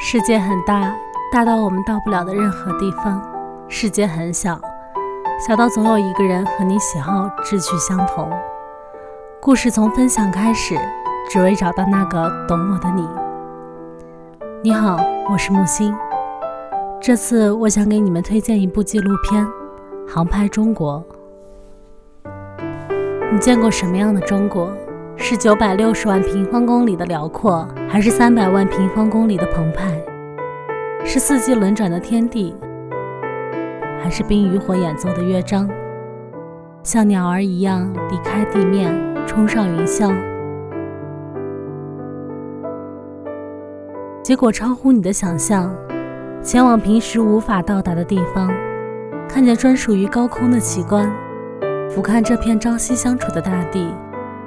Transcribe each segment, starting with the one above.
世界很大，大到我们到不了的任何地方；世界很小，小到总有一个人和你喜好、志趣相同。故事从分享开始，只为找到那个懂我的你。你好，我是木星。这次我想给你们推荐一部纪录片《航拍中国》。你见过什么样的中国？是九百六十万平方公里的辽阔，还是三百万平方公里的澎湃？是四季轮转的天地，还是冰与火演奏的乐章？像鸟儿一样离开地面，冲上云霄，结果超乎你的想象，前往平时无法到达的地方，看见专属于高空的奇观，俯瞰这片朝夕相处的大地。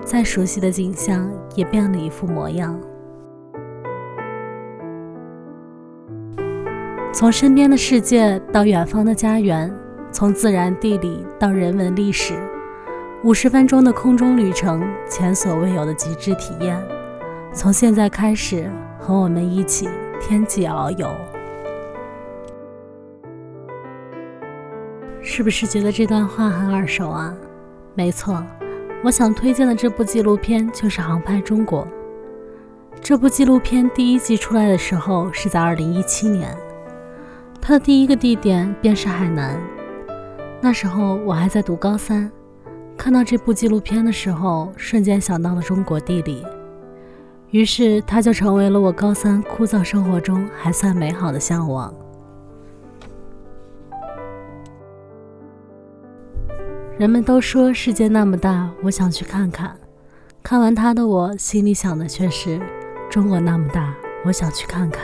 再熟悉的景象也变了一副模样。从身边的世界到远方的家园，从自然地理到人文历史，五十分钟的空中旅程，前所未有的极致体验。从现在开始，和我们一起天际遨游。是不是觉得这段话很耳熟啊？没错。我想推荐的这部纪录片就是《航拍中国》。这部纪录片第一季出来的时候是在2017年，它的第一个地点便是海南。那时候我还在读高三，看到这部纪录片的时候，瞬间想到了中国地理，于是它就成为了我高三枯燥生活中还算美好的向往。人们都说世界那么大，我想去看看。看完它的我，心里想的却是中国那么大，我想去看看。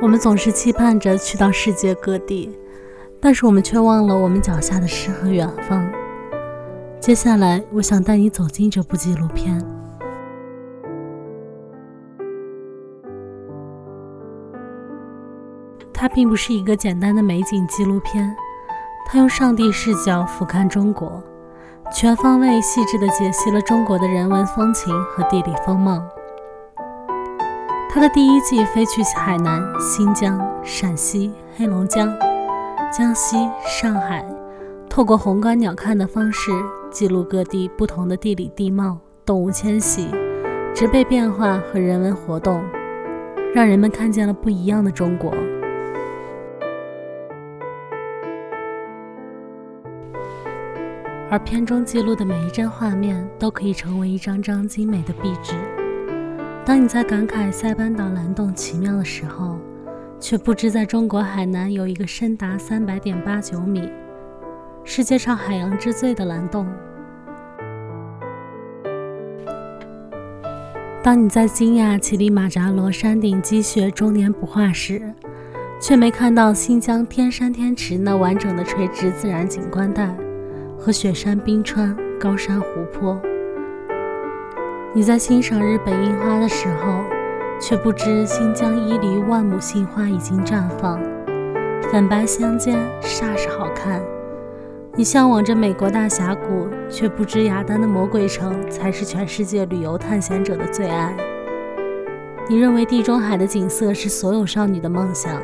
我们总是期盼着去到世界各地，但是我们却忘了我们脚下的诗和远方。接下来，我想带你走进这部纪录片。它并不是一个简单的美景纪录片，它用上帝视角俯瞰中国，全方位、细致地解析了中国的人文风情和地理风貌。它的第一季飞去海南、新疆、陕西、黑龙江、江西、上海，透过宏观鸟瞰的方式记录各地不同的地理地貌、动物迁徙、植被变化和人文活动，让人们看见了不一样的中国。而片中记录的每一帧画面都可以成为一张张精美的壁纸。当你在感慨塞班岛蓝洞奇妙的时候，却不知在中国海南有一个深达三百点八九米、世界上海洋之最的蓝洞。当你在惊讶乞力马扎罗山顶积雪终年不化时，却没看到新疆天山天池那完整的垂直自然景观带。和雪山、冰川、高山、湖泊。你在欣赏日本樱花的时候，却不知新疆伊犁万亩杏花已经绽放，粉白相间，煞是好看。你向往着美国大峡谷，却不知雅丹的魔鬼城才是全世界旅游探险者的最爱。你认为地中海的景色是所有少女的梦想，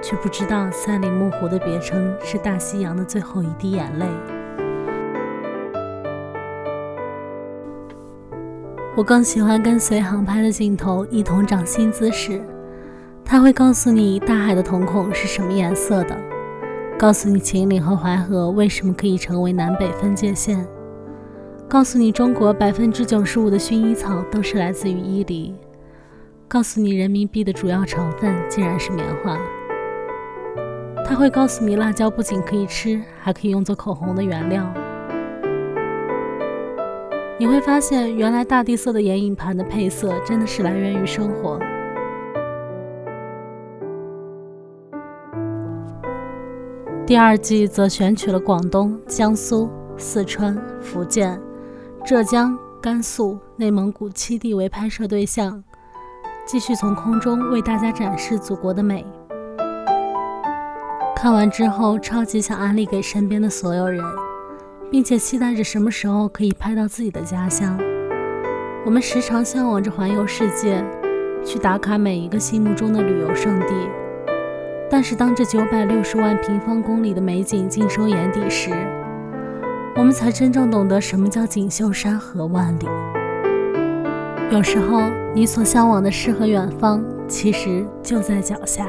却不知道赛里木湖的别称是大西洋的最后一滴眼泪。我更喜欢跟随航拍的镜头一同长新姿势，它会告诉你大海的瞳孔是什么颜色的，告诉你秦岭和淮河为什么可以成为南北分界线，告诉你中国百分之九十五的薰衣草都是来自于伊犁，告诉你人民币的主要成分竟然是棉花。它会告诉你辣椒不仅可以吃，还可以用作口红的原料。你会发现，原来大地色的眼影盘的配色真的是来源于生活。第二季则选取了广东、江苏、四川、福建、浙江、甘肃、内蒙古七地为拍摄对象，继续从空中为大家展示祖国的美。看完之后，超级想安利给身边的所有人。并且期待着什么时候可以拍到自己的家乡，我们时常向往着环游世界，去打卡每一个心目中的旅游胜地。但是，当这九百六十万平方公里的美景尽收眼底时，我们才真正懂得什么叫锦绣山河万里。有时候，你所向往的诗和远方，其实就在脚下。